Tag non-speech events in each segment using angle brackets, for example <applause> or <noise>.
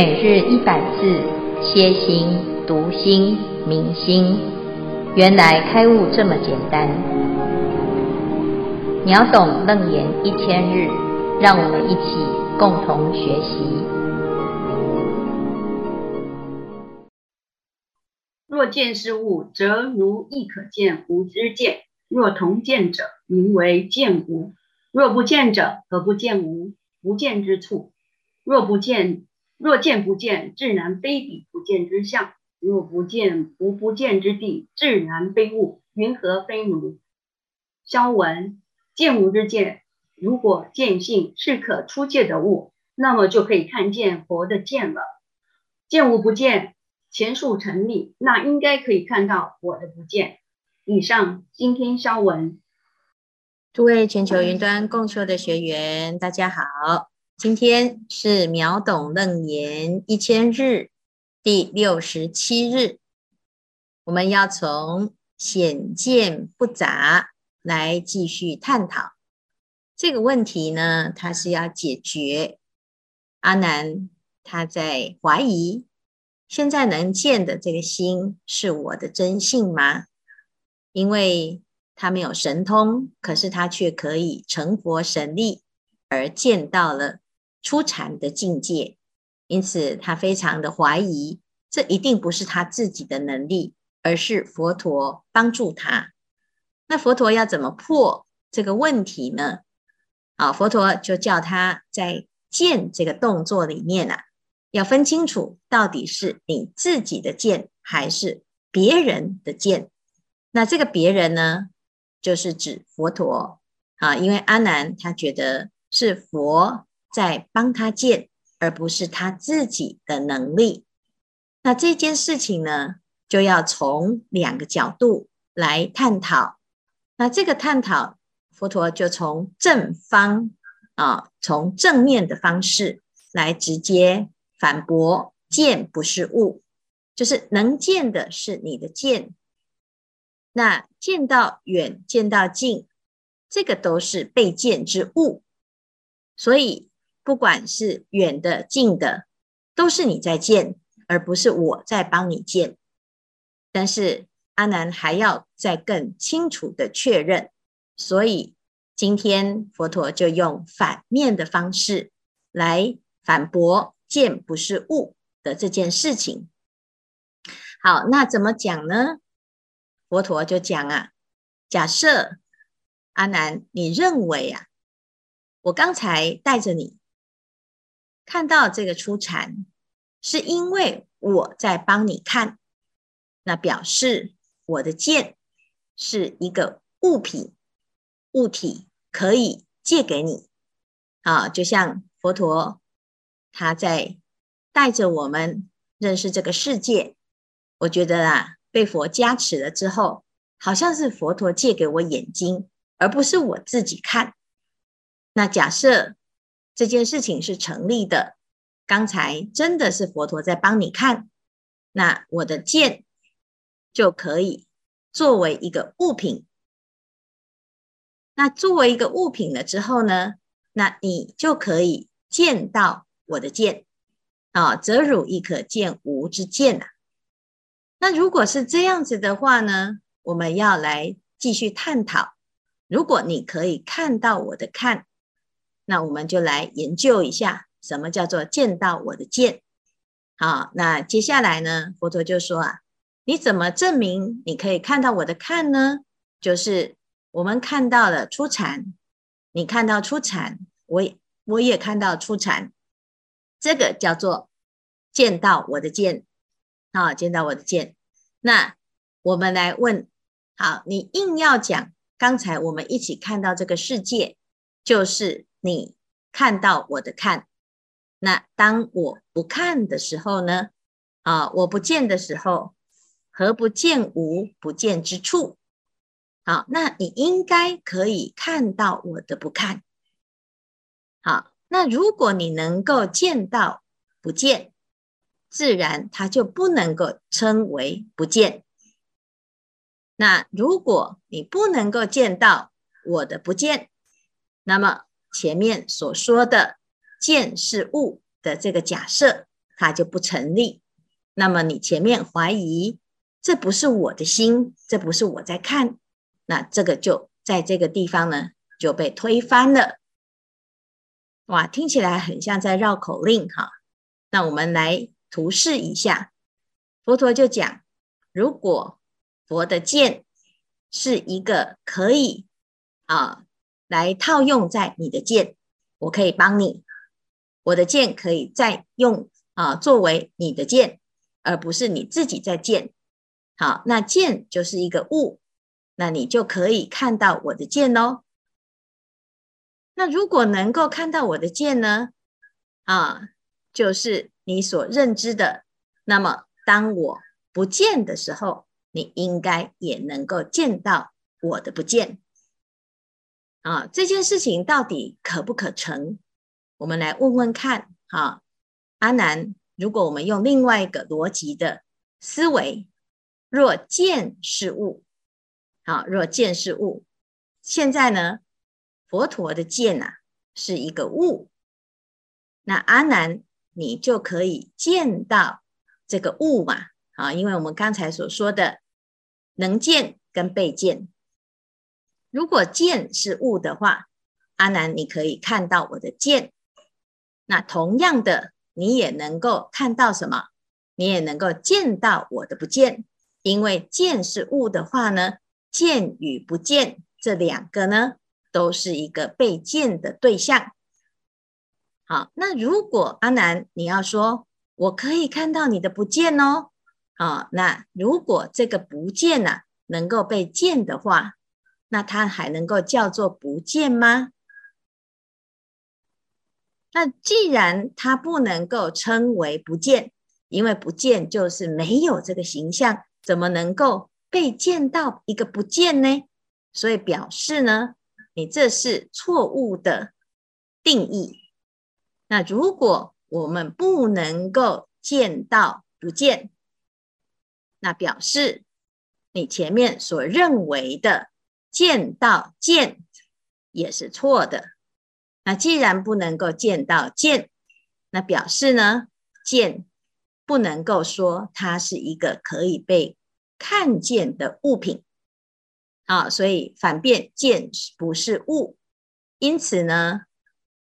每日一百字，歇心、读心、明心，原来开悟这么简单。秒懂楞严一千日，让我们一起共同学习。若见是物，则如亦可见无之见；若同见者，名为见无；若不见者，何不见无？不见之处。若不见。若见不见，自然非彼不见之相；若不见无不见之地，自然非物。云何非如？萧文，见无之见，如果见性是可出界的物，那么就可以看见佛的见了。见无不见，前述成立，那应该可以看到我的不见。以上，今天萧文。诸位全球云端共修的学员，大家好。今天是秒懂楞严一千日第六十七日，我们要从显见不杂来继续探讨这个问题呢。他是要解决阿难他在怀疑，现在能见的这个心是我的真性吗？因为他没有神通，可是他却可以成佛神力而见到了。初禅的境界，因此他非常的怀疑，这一定不是他自己的能力，而是佛陀帮助他。那佛陀要怎么破这个问题呢？啊，佛陀就叫他在见这个动作里面啊，要分清楚到底是你自己的见还是别人的见。那这个别人呢，就是指佛陀啊，因为阿难他觉得是佛。在帮他见，而不是他自己的能力。那这件事情呢，就要从两个角度来探讨。那这个探讨，佛陀就从正方啊，从正面的方式来直接反驳：见不是物，就是能见的是你的见。那见到远，见到近，这个都是被见之物，所以。不管是远的、近的，都是你在见，而不是我在帮你见。但是阿难还要再更清楚的确认，所以今天佛陀就用反面的方式来反驳“见不是物”的这件事情。好，那怎么讲呢？佛陀就讲啊，假设阿难，你认为啊，我刚才带着你。看到这个初禅，是因为我在帮你看，那表示我的剑是一个物品，物体可以借给你啊，就像佛陀他在带着我们认识这个世界，我觉得啊，被佛加持了之后，好像是佛陀借给我眼睛，而不是我自己看。那假设。这件事情是成立的。刚才真的是佛陀在帮你看，那我的剑就可以作为一个物品。那作为一个物品了之后呢，那你就可以见到我的剑啊，则汝亦可见吾之见呐。那如果是这样子的话呢，我们要来继续探讨。如果你可以看到我的看。那我们就来研究一下，什么叫做见到我的见？好，那接下来呢，佛陀就说啊，你怎么证明你可以看到我的看呢？就是我们看到了出禅，你看到出禅，我也我也看到出禅，这个叫做见到我的见。好，见到我的见。那我们来问，好，你硬要讲刚才我们一起看到这个世界，就是。你看到我的看，那当我不看的时候呢？啊，我不见的时候，何不见无不见之处？好，那你应该可以看到我的不看。好，那如果你能够见到不见，自然它就不能够称为不见。那如果你不能够见到我的不见，那么。前面所说的见是物的这个假设，它就不成立。那么你前面怀疑，这不是我的心，这不是我在看，那这个就在这个地方呢就被推翻了。哇，听起来很像在绕口令哈。那我们来图示一下，佛陀就讲，如果佛的见是一个可以啊来套用在你的剑，我可以帮你，我的剑可以再用啊作为你的剑，而不是你自己在剑。好，那剑就是一个物，那你就可以看到我的剑哦。那如果能够看到我的剑呢？啊，就是你所认知的。那么，当我不见的时候，你应该也能够见到我的不见。啊，这件事情到底可不可成？我们来问问看。哈，阿难，如果我们用另外一个逻辑的思维，若见是物，好，若见是物，现在呢？佛陀的见呐，是一个物，那阿难，你就可以见到这个物嘛？啊，因为我们刚才所说的能见跟被见，如果见是物的话，阿难你可以看到我的见，那同样的，你也能够看到什么？你也能够见到我的不见，因为见是物的话呢，见与不见这两个呢？都是一个被见的对象。好，那如果阿南你要说，我可以看到你的不见哦。好，那如果这个不见呢、啊，能够被见的话，那它还能够叫做不见吗？那既然它不能够称为不见，因为不见就是没有这个形象，怎么能够被见到一个不见呢？所以表示呢？你这是错误的定义。那如果我们不能够见到不见，那表示你前面所认为的见到见也是错的。那既然不能够见到见，那表示呢，见不能够说它是一个可以被看见的物品。啊，所以反辩剑不是物，因此呢，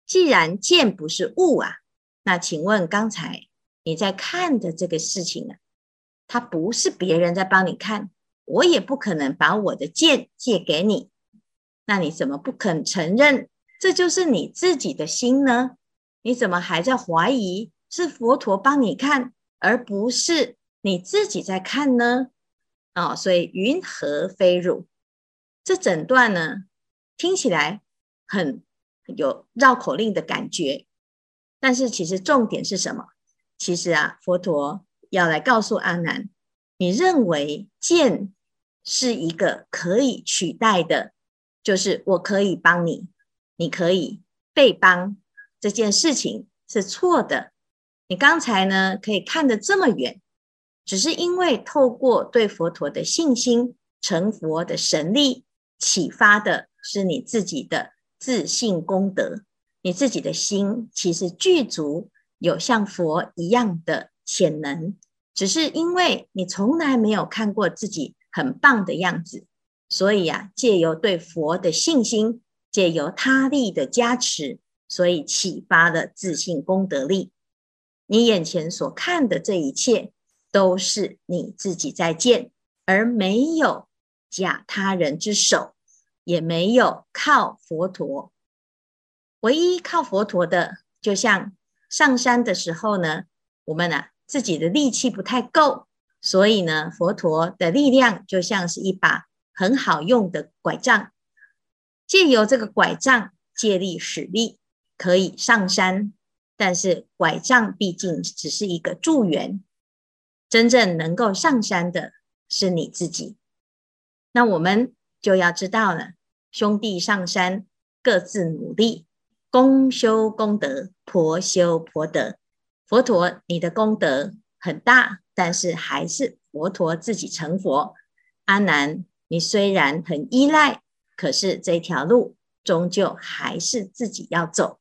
既然剑不是物啊，那请问刚才你在看的这个事情呢，它不是别人在帮你看，我也不可能把我的剑借给你，那你怎么不肯承认这就是你自己的心呢？你怎么还在怀疑是佛陀帮你看，而不是你自己在看呢？啊，所以云何非汝？这整段呢，听起来很有绕口令的感觉，但是其实重点是什么？其实啊，佛陀要来告诉阿难，你认为剑是一个可以取代的，就是我可以帮你，你可以被帮，这件事情是错的。你刚才呢，可以看得这么远，只是因为透过对佛陀的信心，成佛的神力。启发的是你自己的自信功德，你自己的心其实具足有像佛一样的潜能，只是因为你从来没有看过自己很棒的样子，所以啊，借由对佛的信心，借由他力的加持，所以启发了自信功德力。你眼前所看的这一切，都是你自己在见，而没有。假他人之手，也没有靠佛陀。唯一靠佛陀的，就像上山的时候呢，我们啊自己的力气不太够，所以呢，佛陀的力量就像是一把很好用的拐杖，借由这个拐杖借力使力，可以上山。但是拐杖毕竟只是一个助缘，真正能够上山的是你自己。那我们就要知道了，兄弟上山各自努力，公修功德，婆修婆德。佛陀，你的功德很大，但是还是佛陀自己成佛。阿难，你虽然很依赖，可是这条路终究还是自己要走，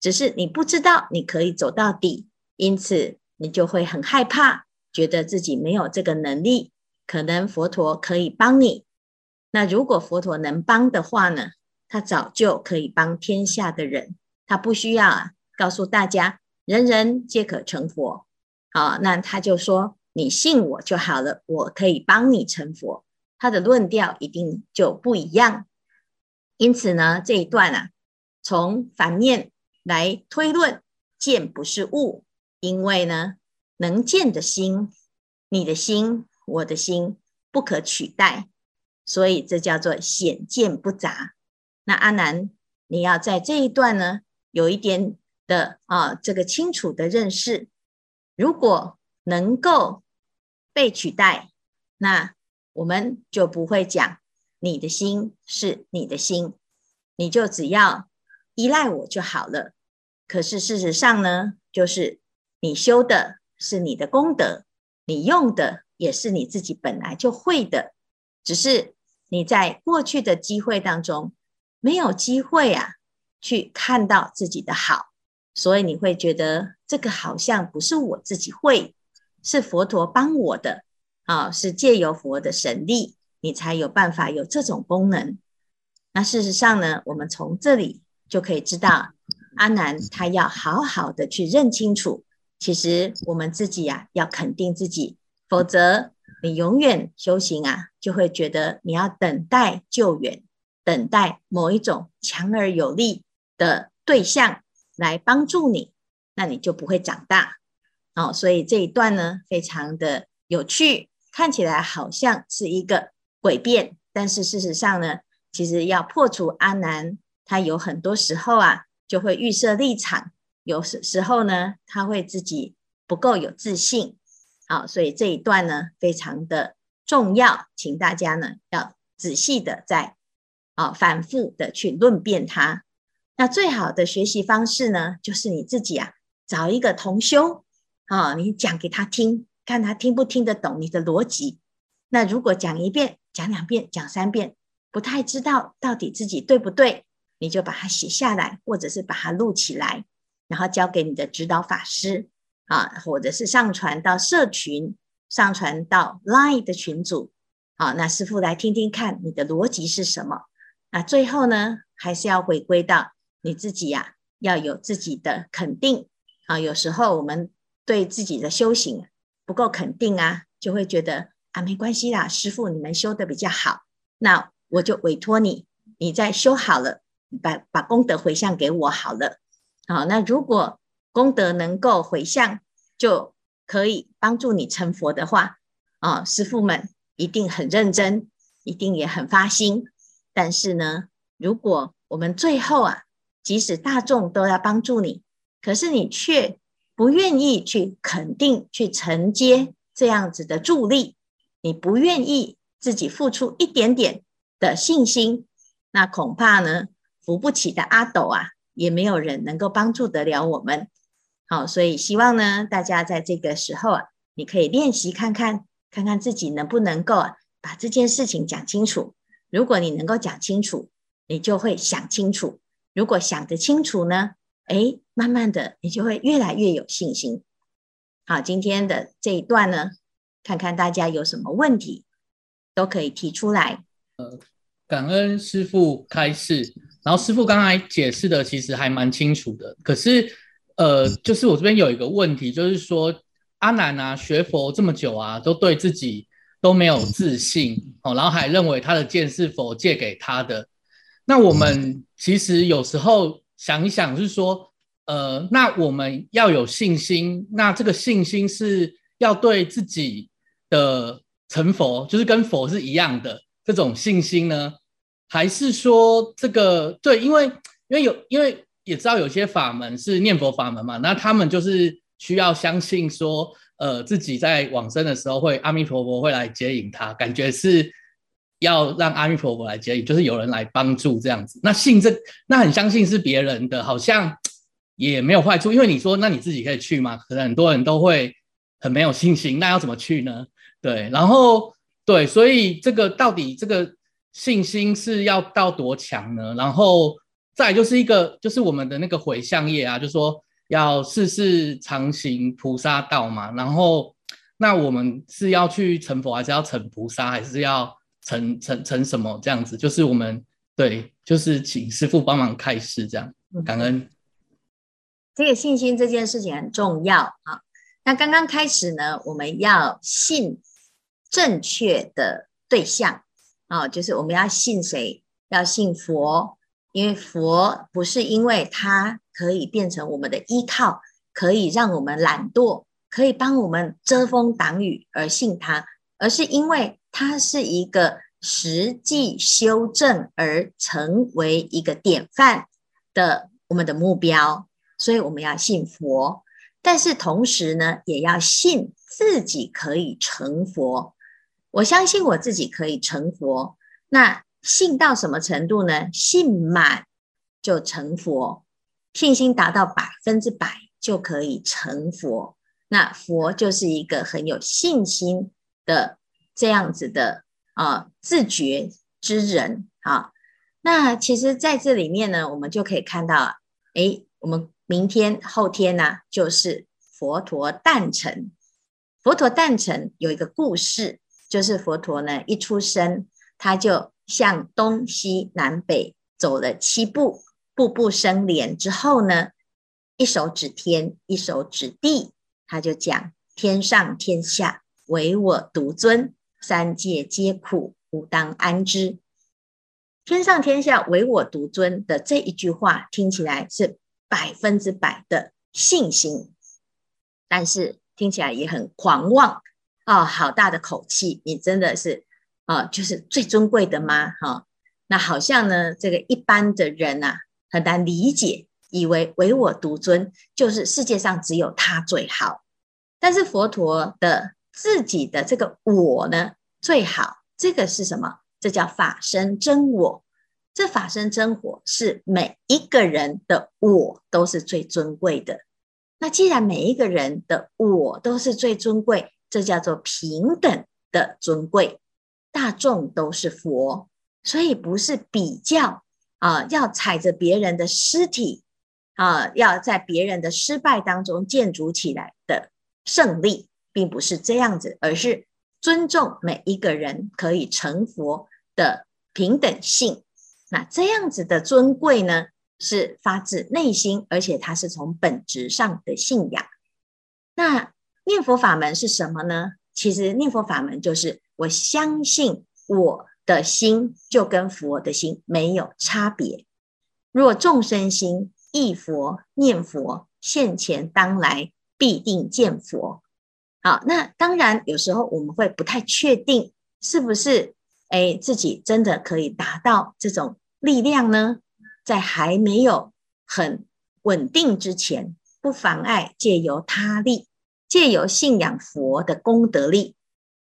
只是你不知道你可以走到底，因此你就会很害怕，觉得自己没有这个能力，可能佛陀可以帮你。那如果佛陀能帮的话呢，他早就可以帮天下的人，他不需要啊，告诉大家人人皆可成佛。好，那他就说你信我就好了，我可以帮你成佛。他的论调一定就不一样。因此呢，这一段啊，从反面来推论，见不是物，因为呢，能见的心，你的心，我的心，不可取代，所以这叫做显见不杂。那阿难，你要在这一段呢，有一点的啊，这个清楚的认识。如果能够被取代，那我们就不会讲你的心是你的心，你就只要依赖我就好了。可是事实上呢，就是你修的是你的功德，你用的也是你自己本来就会的，只是你在过去的机会当中没有机会啊，去看到自己的好，所以你会觉得这个好像不是我自己会，是佛陀帮我的啊，是借由佛的神力，你才有办法有这种功能。那事实上呢，我们从这里就可以知道，阿难他要好好的去认清楚，其实我们自己呀、啊，要肯定自己，否则你永远修行啊，就会觉得你要等待救援，等待某一种强而有力的对象来帮助你，那你就不会长大。哦，所以这一段呢，非常的有趣，看起来好像是一个诡辩，但是事实上呢，其实要破除阿难，他有很多时候啊，就会预设立场，有时时候呢，他会自己不够有自信。好，所以这一段呢，非常的重要，请大家呢要仔细的在啊反复的去论辩它。那最好的学习方式呢，就是你自己啊找一个同修啊，你讲给他听，看他听不听得懂你的逻辑。那如果讲一遍、讲两遍、讲三遍，不太知道到底自己对不对，你就把它写下来，或者是把它录起来，然后交给你的指导法师啊，或者是上传到社群，上传到 Line 的群组啊，那师父来听听看你的逻辑是什么。那最后呢，还是要回归到你自己呀、要有自己的肯定啊。有时候我们对自己的修行不够肯定啊，就会觉得啊，没关系啦，师傅你们修得比较好，那。我就委托你，你再修好了，把把功德回向给我好了。好，那如果功德能够回向，就可以帮助你成佛的话，啊，师傅们一定很认真，一定也很发心。但是呢，如果我们最后啊，即使大众都要帮助你，可是你却不愿意去肯定、去承接这样子的助力，你不愿意自己付出一点点。的信心，那恐怕呢，扶不起的阿斗啊，也没有人能够帮助得了我们。好，所以希望呢，大家在这个时候啊，你可以练习看看，看看自己能不能够啊，把这件事情讲清楚。如果你能够讲清楚，你就会想清楚。如果想得清楚呢，诶，慢慢的你就会越来越有信心。好，今天的这一段呢，看看大家有什么问题，都可以提出来。呃，感恩师父开示，然后师父刚才解释的其实还蛮清楚的。可是，呃，就是我这边有一个问题，就是说阿南啊，学佛这么久啊，都对自己都没有自信哦，然后还认为他的剑是佛借给他的。那我们其实有时候想一想，是说，呃，那我们要有信心，那这个信心是要对自己的成佛，就是跟佛是一样的。这种信心呢，还是说这个对？因为因为有因为也知道有些法门是念佛法门嘛，那他们就是需要相信说，呃，自己在往生的时候会阿弥陀佛会来接引他，感觉是要让阿弥陀佛来接引，就是有人来帮助这样子。那信这那很相信是别人的，好像 <tsk> 也没有坏处，因为你说那你自己可以去吗？可能很多人都会很没有信心，那要怎么去呢？对，然后。对，所以这个到底这个信心是要到多强呢？然后再就是一个，就是我们的那个回向业啊，就是说要世事常行菩萨道嘛。然后，那我们是要去成佛，还是要成菩萨，还是要成成成什么这样子？就是我们对，就是请师傅帮忙开示这样。感恩。这个信心这件事情很重要啊。那刚刚开始呢，我们要信正确的对象啊，就是我们要信谁？要信佛，因为佛不是因为它可以变成我们的依靠，可以让我们懒惰，可以帮我们遮风挡雨而信他，而是因为它是一个实际修正而成为一个典范的我们的目标，所以我们要信佛。但是同时呢，也要信自己可以成佛。我相信我自己可以成佛。那信到什么程度呢？信满就成佛，信心达到百分之百就可以成佛。那佛就是一个很有信心的这样子的啊、自觉之人啊。那其实在这里面呢，我们就可以看到，诶，我们。明天后天呢，就是佛陀诞辰。佛陀诞辰有一个故事，就是佛陀呢一出生，他就向东西南北走了七步，步步生莲之后呢，一手指天，一手指地，他就讲：天上天下唯我独尊，三界皆苦，吾当安之。天上天下唯我独尊的这一句话，听起来是。百分之百的信心，但是听起来也很狂妄、哦！好大的口气，你真的是啊、就是最尊贵的吗？哈、那好像呢，这个一般的人呐、啊，很难理解，以为唯我独尊就是世界上只有他最好。但是佛陀的自己的这个我呢，最好，这个是什么？这叫法身真我。这法身真我是每一个人的我都是最尊贵的。那既然每一个人的我都是最尊贵，这叫做平等的尊贵。大众都是佛，所以不是比较啊，要踩着别人的尸体啊，要在别人的失败当中建筑起来的胜利，并不是这样子，而是尊重每一个人可以成佛的平等性。那这样子的尊贵呢，是发自内心，而且它是从本质上的信仰。那念佛法门是什么呢？其实念佛法门就是我相信我的心就跟佛的心没有差别。若众生心忆佛念佛，现前当来必定见佛。好，那当然有时候我们会不太确定是不是哎自己真的可以达到这种。力量呢，在还没有很稳定之前，不妨碍借由他力，借由信仰佛的功德力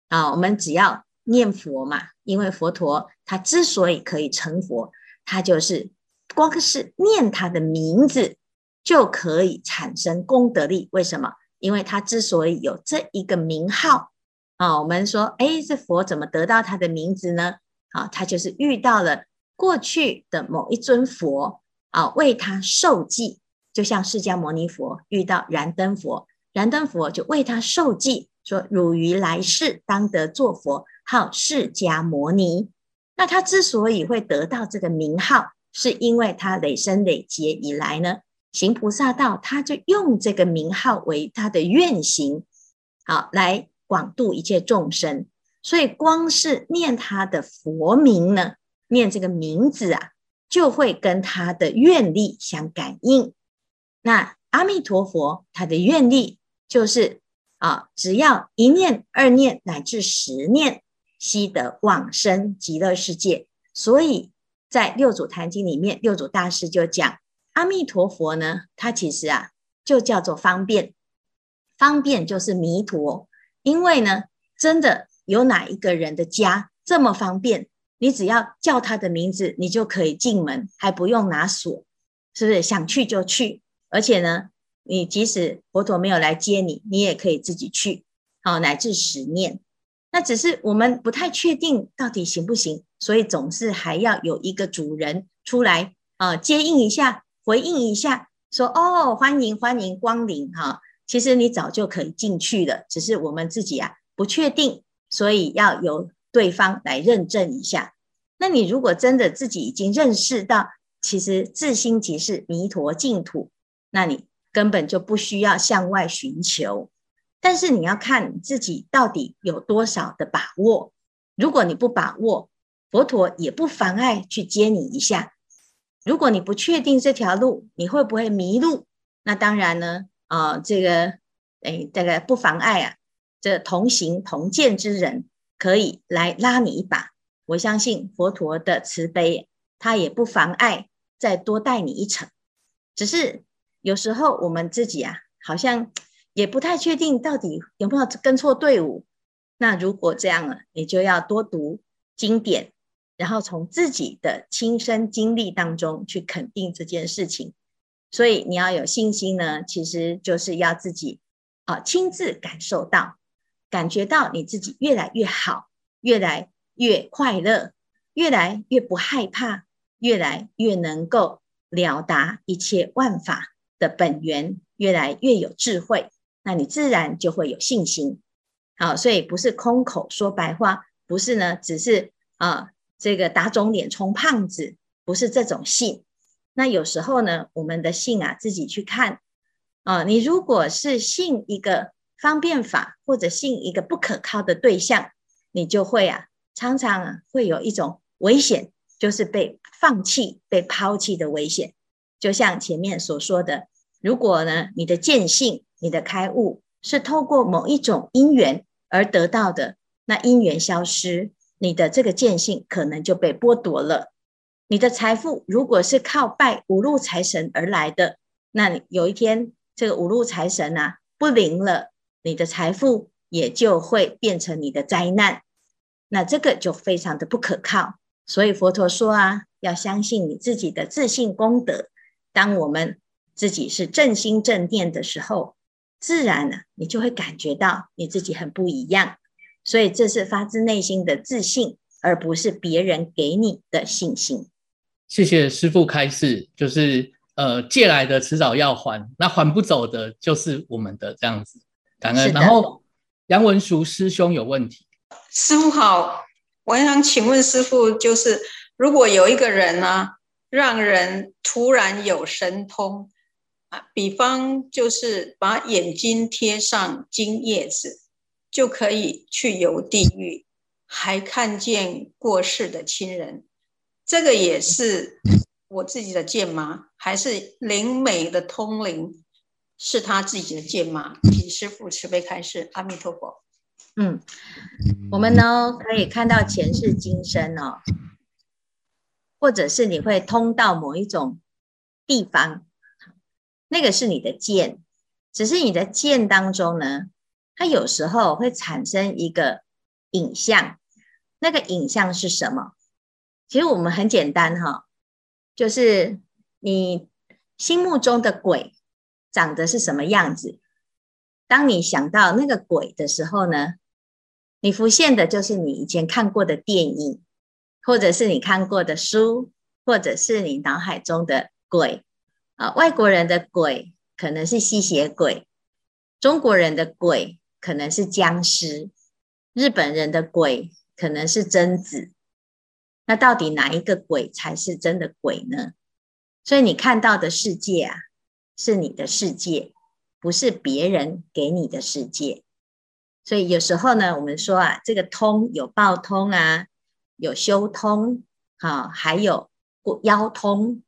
啊。我们只要念佛嘛，因为佛陀他之所以可以成佛，他就是光是念他的名字就可以产生功德力。为什么？因为他之所以有这一个名号啊，我们说，诶，这佛怎么得到他的名字呢？啊，他就是遇到了。过去的某一尊佛啊，为他授记，就像释迦牟尼佛遇到燃灯佛，燃灯佛就为他授记，说汝于来世当得作佛，号释迦牟尼。那他之所以会得到这个名号，是因为他累生累劫以来呢，行菩萨道，他就用这个名号为他的愿行，好来广度一切众生。所以光是念他的佛名呢，念这个名字啊，就会跟他的愿力相感应。那阿弥陀佛他的愿力就是啊，只要一念、二念乃至十念，悉得往生极乐世界。所以在六祖坛经里面，六祖大师就讲阿弥陀佛呢，他其实啊就叫做方便，方便就是弥陀。因为呢，真的有哪一个人的家这么方便？你只要叫他的名字，你就可以进门，还不用拿锁，是不是？想去就去，而且呢，你即使佛陀没有来接你，你也可以自己去，好，乃至十念。那只是我们不太确定到底行不行，所以总是还要有一个主人出来啊，接应一下，回应一下，说哦，欢迎欢迎光临哈。其实你早就可以进去了，只是我们自己啊不确定，所以要由对方来认证一下。那你如果真的自己已经认识到，其实自心即是弥陀净土，那你根本就不需要向外寻求。但是你要看自己到底有多少的把握。如果你不把握，佛陀也不妨碍去接你一下。如果你不确定这条路你会不会迷路，那当然呢，啊、这个，哎，这个不妨碍啊，这同行同见之人可以来拉你一把。我相信佛陀的慈悲，他也不妨碍再多带你一程。只是有时候我们自己啊，好像也不太确定到底有没有跟错队伍。那如果这样了，你就要多读经典。然后从自己的亲身经历当中去肯定这件事情，所以你要有信心呢，其实就是要自己啊亲自感受到，感觉到你自己越来越好，越来越快乐，越来越不害怕，越来越能够了达一切万法的本源，越来越有智慧，那你自然就会有信心。好，所以不是空口说白话，不是呢，只是啊。这个打肿脸充胖子不是这种信，那有时候呢，我们的信啊，自己去看啊。你如果是信一个方便法，或者信一个不可靠的对象，你就会啊，常常啊，会有一种危险，就是被放弃、被抛弃的危险。就像前面所说的，如果呢，你的见性、你的开悟是透过某一种因缘而得到的，那因缘消失。你的这个见性可能就被剥夺了。你的财富如果是靠拜五路财神而来的，那有一天这个五路财神啊不灵了，你的财富也就会变成你的灾难。那这个就非常的不可靠。所以佛陀说啊，要相信你自己的自信功德。当我们自己是正心正念的时候，自然呢，你就会感觉到你自己很不一样。所以这是发自内心的自信，而不是别人给你的信心。谢谢师父开示，就是呃借来的迟早要还，那还不走的就是我们的这样子。感恩。然后杨文淑师兄有问题，师父好，我想请问师父，就是如果有一个人呢、啊，让人突然有神通啊，比方就是把眼睛贴上金叶子。就可以去游地狱，还看见过世的亲人，这个也是我自己的见吗？还是灵美的通灵是他自己的见吗？请师父慈悲开示，阿弥陀佛。嗯，我们呢可以看到前世今生哦，或者是你会通到某一种地方，那个是你的见，只是你的见当中呢。它有时候会产生一个影像，那个影像是什么？其实我们很简单哈，就是你心目中的鬼长得是什么样子。当你想到那个鬼的时候呢，你浮现的就是你以前看过的电影，或者是你看过的书，或者是你脑海中的鬼啊。外国人的鬼可能是吸血鬼，中国人的鬼。可能是僵尸，日本人的鬼可能是贞子，那到底哪一个鬼才是真的鬼呢？所以你看到的世界啊，是你的世界，不是别人给你的世界。所以有时候呢，我们说啊，这个通有报通啊，有修通，好，还有妖通，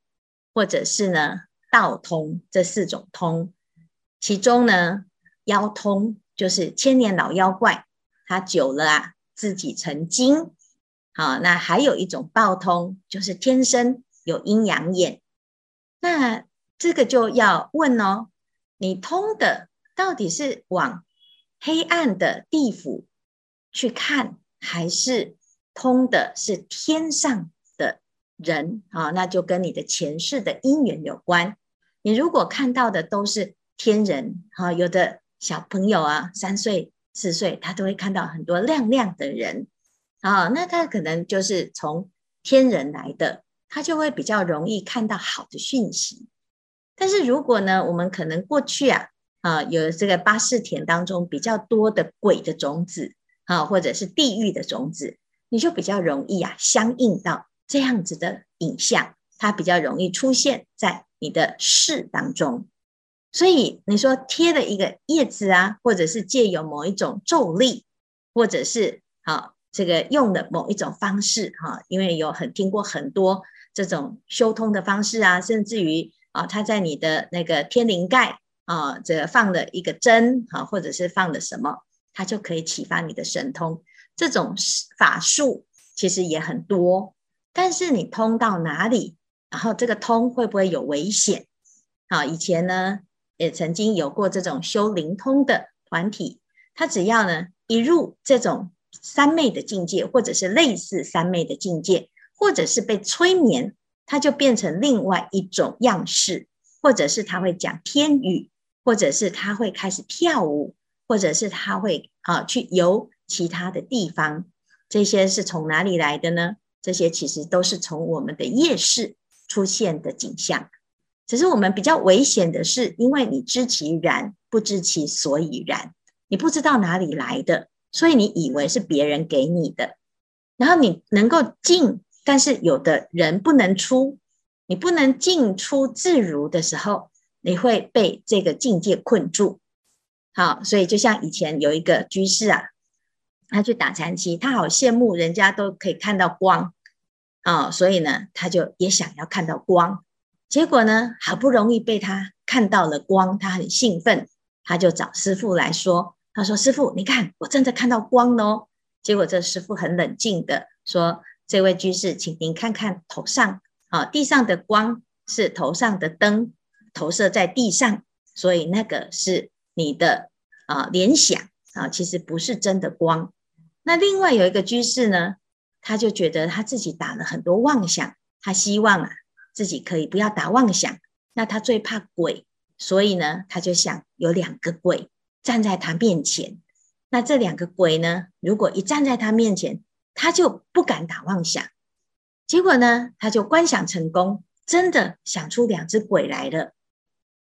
或者是呢道通这四种通，其中呢妖通。就是千年老妖怪，他久了啊，自己成精。好，那还有一种报通，就是天生有阴阳眼。那这个就要问哦，你通的到底是往黑暗的地府去看，还是通的是天上的人？啊，那就跟你的前世的因缘有关。你如果看到的都是天人，哈，有的。小朋友啊，三岁、四岁，他都会看到很多亮亮的人啊，那他可能就是从天人来的，他就会比较容易看到好的讯息。但是如果呢，我们可能过去啊啊有这个八识田当中比较多的鬼的种子啊，或者是地狱的种子，你就比较容易啊相应到这样子的影像，它比较容易出现在你的识当中。所以你说贴了一个叶子啊，或者是借由某一种咒力，或者是好这个用的某一种方式哈，因为有很听过很多这种修通的方式啊，甚至于啊，他在你的那个天灵盖啊，这个放了一个针啊，或者是放了什么，它就可以启发你的神通。这种法术其实也很多，但是你通到哪里，然后这个通会不会有危险？啊，以前呢。也曾经有过这种修灵通的团体，他只要呢一入这种三昧的境界，或者是类似三昧的境界，或者是被催眠，他就变成另外一种样式，或者是他会讲天语，或者是他会开始跳舞，或者是他会啊去游其他的地方。这些是从哪里来的呢？这些其实都是从我们的夜市出现的景象。只是我们比较危险的是，因为你知其然，不知其所以然，你不知道哪里来的，所以你以为是别人给你的，然后你能够进，但是有的人不能出，你不能进出自如的时候，你会被这个境界困住。好，所以就像以前有一个居士啊，他去打禅七，他好羡慕人家都可以看到光啊，所以呢，他就也想要看到光。结果呢，好不容易被他看到了光，他很兴奋，他就找师父来说：“他说，师父，你看，我真的看到光了哦。”结果这师父很冷静的说：“这位居士，请您看看头上，啊，地上的光是头上的灯投射在地上，所以那个是你的啊联想啊，其实不是真的光。那另外有一个居士呢，他就觉得他自己打了很多妄想，他希望啊。”自己可以不要打妄想，那他最怕鬼，所以呢，他就想有两个鬼站在他面前。那这两个鬼呢，如果一站在他面前，他就不敢打妄想。结果呢，他就观想成功，真的想出两只鬼来了。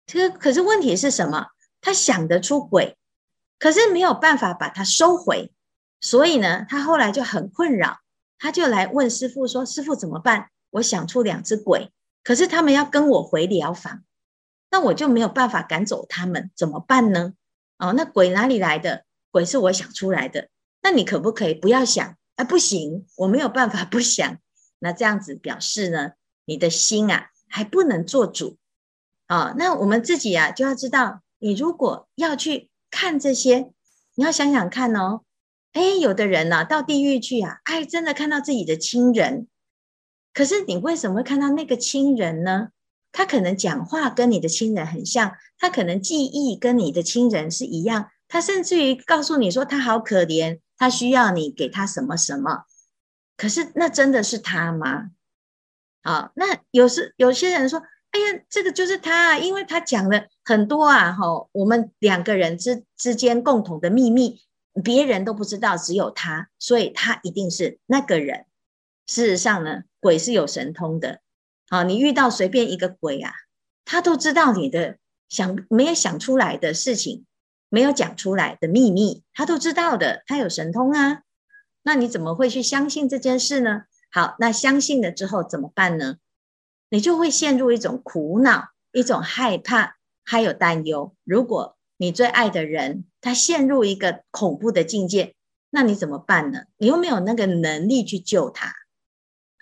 这可是问题是什么？他想得出鬼，可是没有办法把它收回，所以呢，他后来就很困扰，他就来问师傅说：“师傅怎么办？”我想出两只鬼，可是他们要跟我回疗房，那我就没有办法赶走他们，怎么办呢？哦，那鬼哪里来的？鬼是我想出来的。那你可不可以不要想？哎，不行，我没有办法 <laughs> 不想。那这样子表示呢，你的心啊还不能做主。哦，那我们自己啊就要知道，你如果要去看这些，你要想想看哦。哎，有的人呢，到地狱去啊，哎，真的看到自己的亲人。可是你为什么会看到那个亲人呢？他可能讲话跟你的亲人很像，他可能记忆跟你的亲人是一样，他甚至于告诉你说他好可怜，他需要你给他什么什么。可是那真的是他吗？啊，那有时有些人说，哎呀，这个就是他，因为他讲了很多啊，吼，我们两个人之之间共同的秘密，别人都不知道，只有他，所以他一定是那个人。事实上呢，鬼是有神通的。啊，你遇到随便一个鬼啊，他都知道你的想没有想出来的事情，没有讲出来的秘密，他都知道的。他有神通啊，那你怎么会去相信这件事呢？好，那相信了之后怎么办呢？你就会陷入一种苦恼、一种害怕，还有担忧。如果你最爱的人他陷入一个恐怖的境界，那你怎么办呢？你又没有那个能力去救他。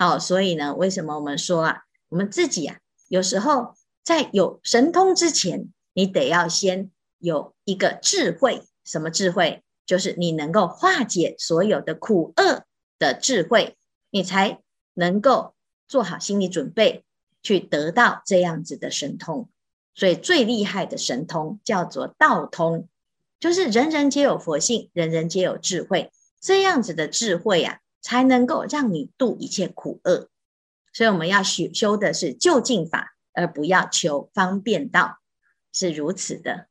好，所以呢，为什么我们说啊，我们自己啊，有时候在有神通之前，你得要先有一个智慧。什么智慧？就是你能够化解所有的苦厄的智慧，你才能够做好心理准备，去得到这样子的神通。所以最厉害的神通叫做道通，就是人人皆有佛性，人人皆有智慧，这样子的智慧啊。才能够让你度一切苦厄，所以我们要修修的是就近法，而不要求方便道，是如此的。